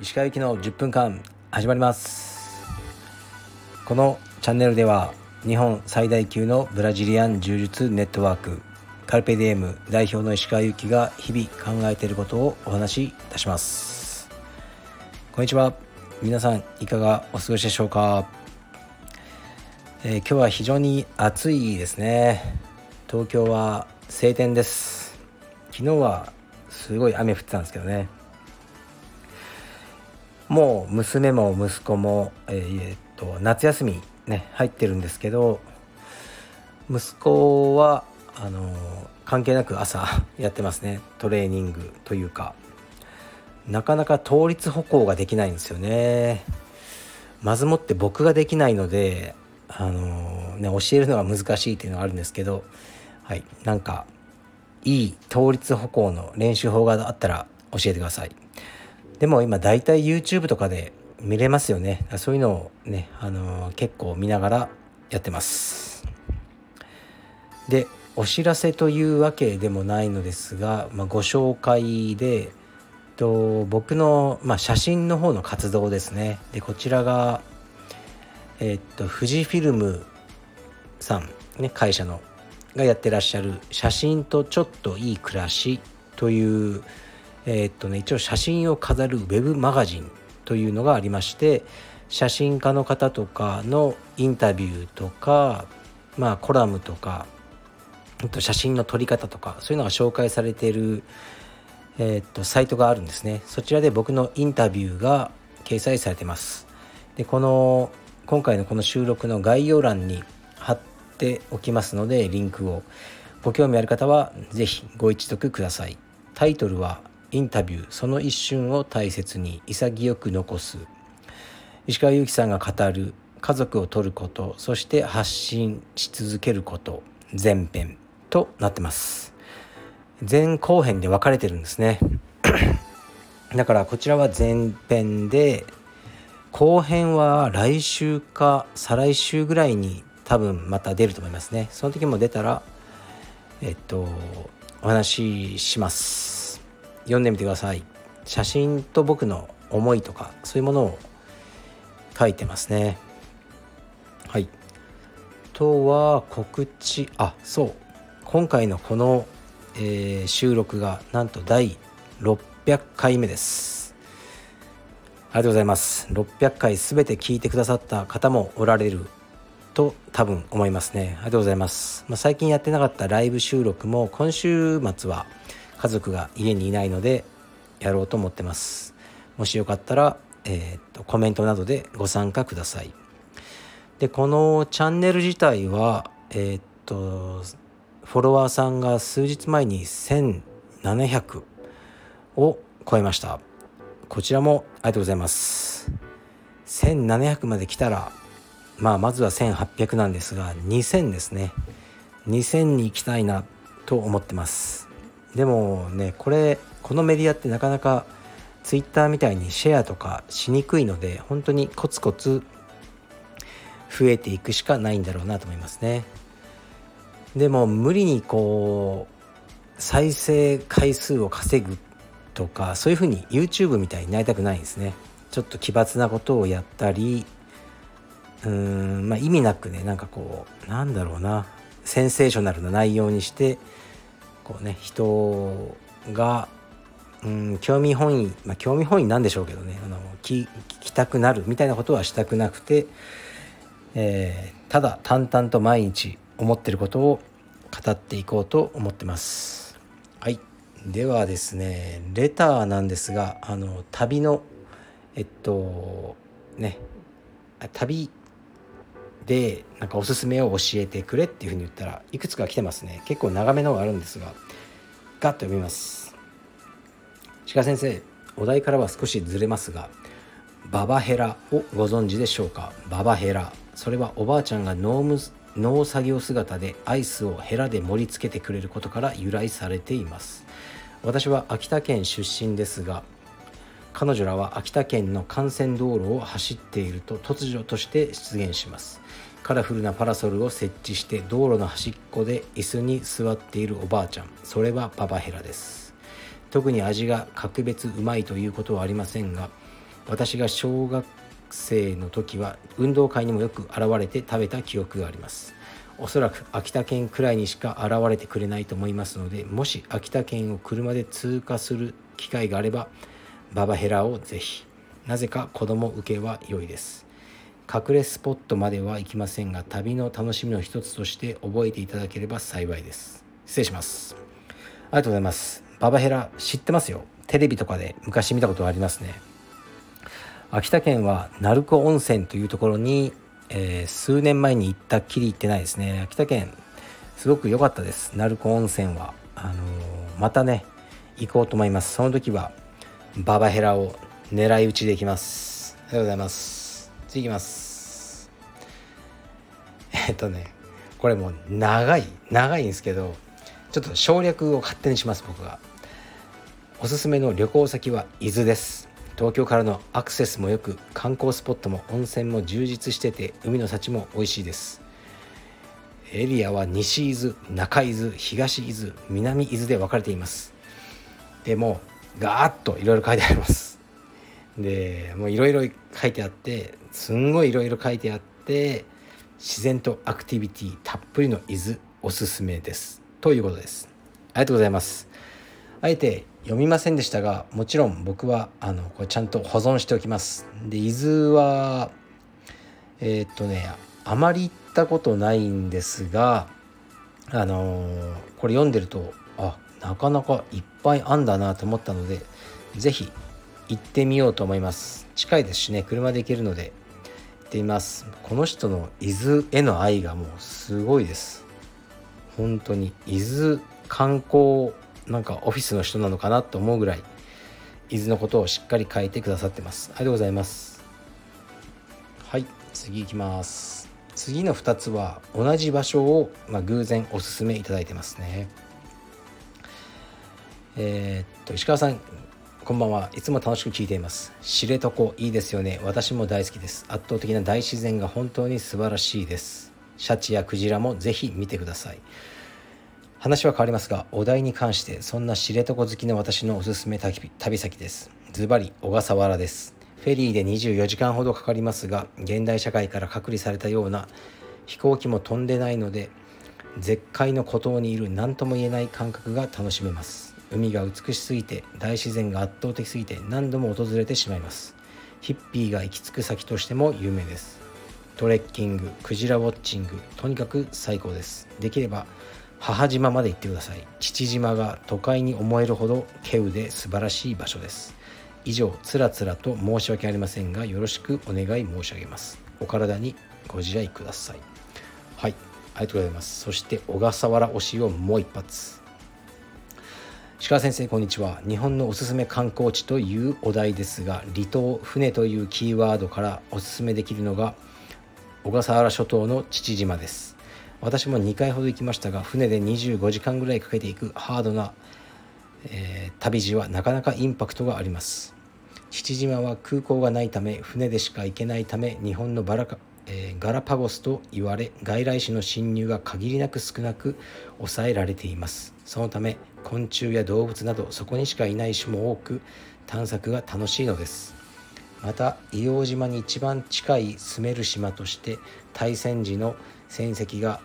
石川行きの10分間始まります。このチャンネルでは日本最大級のブラジリアン柔術ネットワークカルペディエム代表の石川由紀が日々考えていることをお話しいたします。こんにちは。皆さんいかがお過ごしでしょうか、えー、今日は非常に暑いですね。東京は晴天です。昨日はすごい雨降ってたんですけどね。もう娘も息子も、えー、っと夏休みね入ってるんですけど息子はあの関係なく朝 やってますね。トレーニングというか。なかなか倒立歩行ができないんですよね。まずもって僕ができないのであのね教えるのが難しいっていうのがあるんですけどはい。なんかいい倒立歩行の練習法があったら教えてください。でも今大体 YouTube とかで見れますよね。そういうのをね、あのー、結構見ながらやってます。でお知らせというわけでもないのですが、まあ、ご紹介でと僕の、まあ、写真の方の活動ですね。でこちらがえ、っと富士フィルムさん、ね、会社のがやってらっしゃる「写真とちょっといい暮らし」というえー、っとね一応写真を飾るウェブマガジンというのがありまして写真家の方とかのインタビューとかまあコラムとか写真の撮り方とかそういうのが紹介されている、えー、っとサイトがあるんですね。そちらで僕のインタビューが掲載されてます。でこの今回のこの収録の概要欄にておきますのでリンクを。ご興味ある方は是非ご一読ください。タイトルはインタビュー。その一瞬を大切に潔く残す。石川祐希さんが語る家族を撮ることそして発信し続けること前編となってます。前後編で分かれてるんですね。だからこちらは前編で後編は来週か再来週ぐらいに多分また出ると思いますね。その時も出たらえっとお話しします。読んでみてください。写真と僕の思いとかそういうものを書いてますね。はい。とは告知。あそう。今回のこの、えー、収録がなんと第600回目です。ありがとうございます。600回全て聞いてくださった方もおられると多分思いますね。ありがとうございます、まあ、最近やってなかったライブ収録も今週末は家族が家にいないのでやろうと思ってます。もしよかったら、えー、っとコメントなどでご参加ください。でこのチャンネル自体はえー、っとフォロワーさんが数日前に1700を超えました。こちらもありがとうございます。1700まで来たらまあまずは1800なんですが2000ですね。2000に行きたいなと思ってます。でもねこれこのメディアってなかなか Twitter みたいにシェアとかしにくいので本当にコツコツ増えていくしかないんだろうなと思いますね。でも無理にこう再生回数を稼ぐとかそういうふうに YouTube みたいになりたくないんですね。ちょっと奇抜なことをやったりうーんまあ意味なくねなんかこうなんだろうなセンセーショナルな内容にしてこうね人がうん興味本位まあ興味本位なんでしょうけどねあの聞きたくなるみたいなことはしたくなくて、えー、ただ淡々と毎日思ってることを語っていこうと思ってます。はいではですねレターなんですがあの旅のえっとね旅でなんかおすすめを教えてくれっていうふうに言ったらいくつか来てますね。結構長めのがあるんですがガッと読みます。鹿先生お題からは少しずれますがババヘラをご存知でしょうか？ババヘラ。それはおばあちゃんが農務農作業姿でアイスをヘラで盛り付けてくれることから由来されています。私は秋田県出身ですが彼女らは秋田県の幹線道路を走っていると突如として出現します。カラフルなパラソルを設置して道路の端っこで椅子に座っているおばあちゃん。それはババヘラです。特に味が格別うまいということはありませんが私が小学生の時は運動会にもよく現れて食べた記憶があります。おそらく秋田県くらいにしか現れてくれないと思いますのでもし秋田県を車で通過する機会があればババヘラをぜひ。なぜか子供受けは良いです。隠れスポットまでは行きませんが旅の楽しみの一つとして覚えていただければ幸いです。失礼します。ありがとうございます。ババヘラ知ってますよ。テレビとかで昔見たことありますね。秋田県は鳴子温泉というところに、えー、数年前に行ったっきり行ってないですね。秋田県すごく良かったです。鳴子温泉は。あのー、またね行こうと思います。その時はババヘラを狙い撃ちできます。ありがとうございます。次いきます。えっとねこれもう長い長いんですけどちょっと省略を勝手にします僕がおすすめの旅行先は伊豆です。東京からのアクセスもよく観光スポットも温泉も充実してて海の幸も美味しいです。エリアは西伊豆中伊豆東伊豆南伊豆で分かれています。でもガーッといろいろ書いてあります。でもういろいろ書いてあってすんごいいろいろ書いてあって自然とアクティビティたっぷりの伊豆おすすめです。ということです。ありがとうございます。あえて読みませんでしたがもちろん僕はあのこれちゃんと保存しておきます。で伊豆はえー、っとねあまり行ったことないんですがあのー、これ読んでるとあなかなかいっぱいあんだなと思ったので是非行ってみようと思います。近いですしね車で行けるので。行ってみます。この人の伊豆への愛がもうすごいです。本当に伊豆観光なんかオフィスの人なのかなと思うぐらい伊豆のことをしっかり書いてくださってます。ありがとうございます。はい次いきます。次の2つは同じ場所を、まあ、偶然おすすめいただいてますね。えー、っと石川さんこんばんは。いつも楽しく聞いています。知床いいですよね。私も大好きです。圧倒的な大自然が本当に素晴らしいです。シャチやクジラもぜひ見てください。話は変わりますがお題に関してそんな知床好きの私のおすすめ旅先です。ズバリ小笠原です。フェリーで24時間ほどかかりますが現代社会から隔離されたような飛行機も飛んでないので絶海の孤島にいる何とも言えない感覚が楽しめます。海が美しすぎて大自然が圧倒的すぎて何度も訪れてしまいます。ヒッピーが行き着く先としても有名です。トレッキングクジラウォッチングとにかく最高です。できれば母島まで行ってください。父島が都会に思えるほど稀有で素晴らしい場所です。以上つらつらと申し訳ありませんがよろしくお願い申し上げます。お体にご自愛ください。はいありがとうございます。そして小笠原推しをもう一発。鹿先生こんにちは。日本のおすすめ観光地というお題ですが離島船というキーワードからおすすめできるのが小笠原諸島の父島です。私も2回ほど行きましたが船で25時間ぐらいかけていくハードな、えー、旅路はなかなかインパクトがあります。父島は空港がないため船でしか行けないため日本のバラカえー、ガラパゴスと言われ外来種の侵入が限りなく少なく抑えられています。そのため昆虫や動物などそこにしかいない種も多く探索が楽しいのです。また硫黄島に一番近い住める島として大戦時の戦績が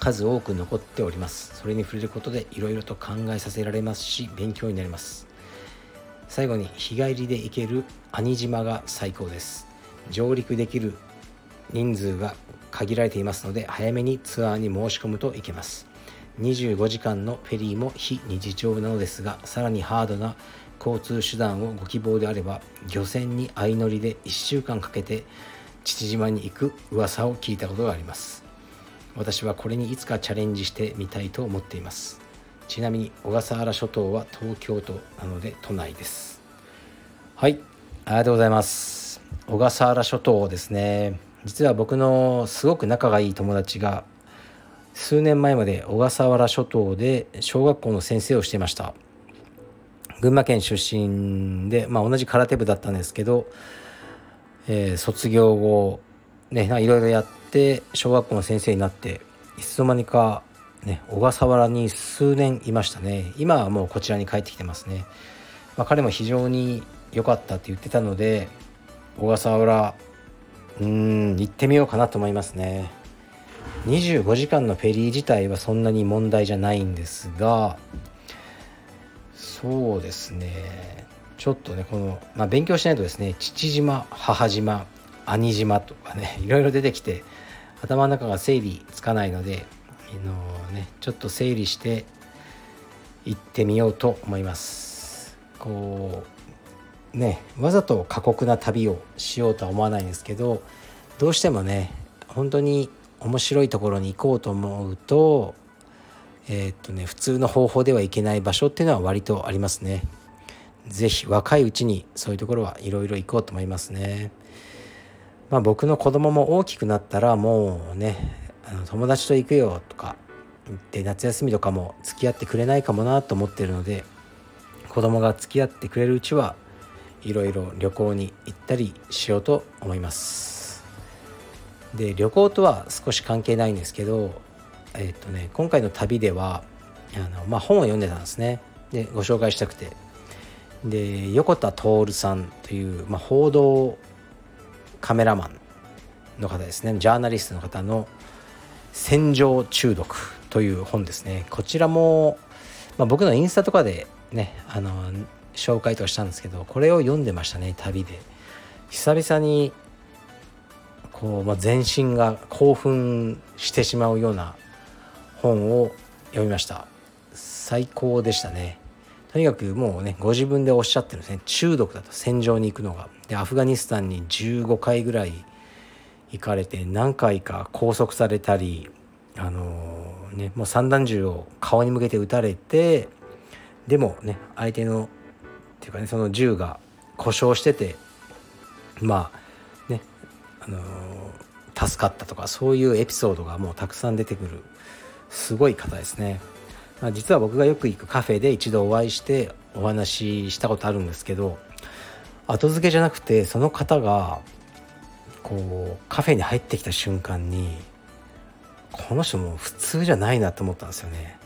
数多く残っております。それに触れることでいろいろと考えさせられますし勉強になります。最後に日帰りで行ける兄島が最高です。上陸できる人数が限られていますので早めにツアーに申し込むといけます。25時間のフェリーも非日常なのですがさらにハードな交通手段をご希望であれば漁船に相乗りで1週間かけて父島に行く噂を聞いたことがあります。私はこれにいつかチャレンジしてみたいと思っています。ちなみに小笠原諸島は東京都なので都内です。はいありがとうございます。小笠原諸島ですね。実は僕のすごく仲がいい友達が数年前まで小笠原諸島で小学校の先生をしていました。群馬県出身で、まあ、同じ空手部だったんですけど、えー、卒業後ねいろいろやって小学校の先生になっていつの間にかね小笠原に数年いましたね。今はもうこちらに帰ってきてますね、まあ、彼も非常に良かったって言ってたので小笠原うん行ってみようかなと思いますね。25時間のフェリー自体はそんなに問題じゃないんですがそうですね。ちょっとねこの、まあ、勉強しないとですね父島母島兄島とかね いろいろ出てきて頭の中が整理つかないのでの、ね、ちょっと整理して行ってみようと思います。こうねわざと過酷な旅をしようとは思わないんですけどどうしてもね本当に面白いところに行こうと思うとえー、っとね普通の方法では行けない場所っていうのは割とありますね。是非若いうちにそういうところはいろいろ行こうと思いますね。まあ僕の子供も大きくなったらもうねあの友達と行くよとか言って夏休みとかも付き合ってくれないかもなと思ってるので子供が付き合ってくれるうちはいろいろ旅行に行ったりしようと思います。で旅行とは少し関係ないんですけど、えっ、とね、今回の旅ではあの、まあ、本を読んでたんですね。でご紹介したくて。で横田徹さんという、まあ、報道カメラマンの方ですね。ジャーナリストの方の「戦場中毒」という本ですね。こちらも、まあ、僕のインスタとかでねあの紹介とかしたんですけどこれを読んでましたね旅で。久々にこう、まあ、全身が興奮してしまうような本を読みました。最高でしたね。とにかくもうねご自分でおっしゃってるんですね。中毒だと戦場に行くのが。でアフガニスタンに15回ぐらい行かれて何回か拘束されたりあのー、ねもう散弾銃を顔に向けて撃たれてでもね相手のていうかねその銃が故障しててまあねあの助かったとかそういうエピソードがもうたくさん出てくるすごい方ですね、まあ、実は僕がよく行くカフェで一度お会いしてお話ししたことあるんですけど後付けじゃなくてその方がこうカフェに入ってきた瞬間にこの人も普通じゃないなと思ったんですよね。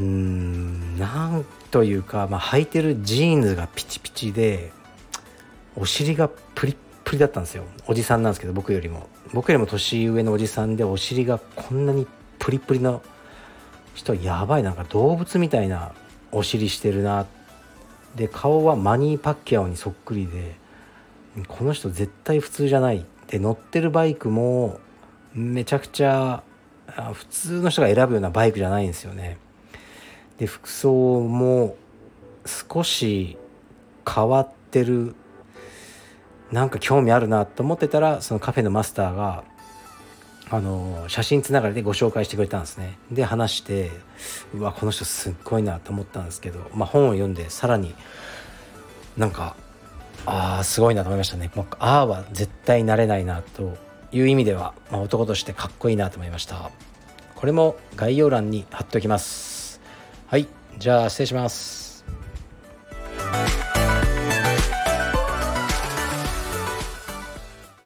うーんなんというか、まあ、履いてるジーンズがピチピチでお尻がプリッぷりだったんですよ。おじさんなんですけど僕よりも。僕よりも年上のおじさんでお尻がこんなにプリプリの人やばい。なんか動物みたいなお尻してるな。で顔はマニー・パッキャオにそっくりでこの人絶対普通じゃないで乗ってるバイクもめちゃくちゃ普通の人が選ぶようなバイクじゃないんですよね。で服装も少し変わってる。なんか興味あるなと思ってたらそのカフェのマスターがあの写真つながりでご紹介してくれたんですね。で話してうわこの人すっごいなと思ったんですけど、まあ、本を読んでさらになんかああすごいなと思いましたね、まあ、あは絶対なれないなという意味では、まあ、男としてかっこいいなと思いました。これも概要欄に貼っておきます。はいじゃあ失礼します。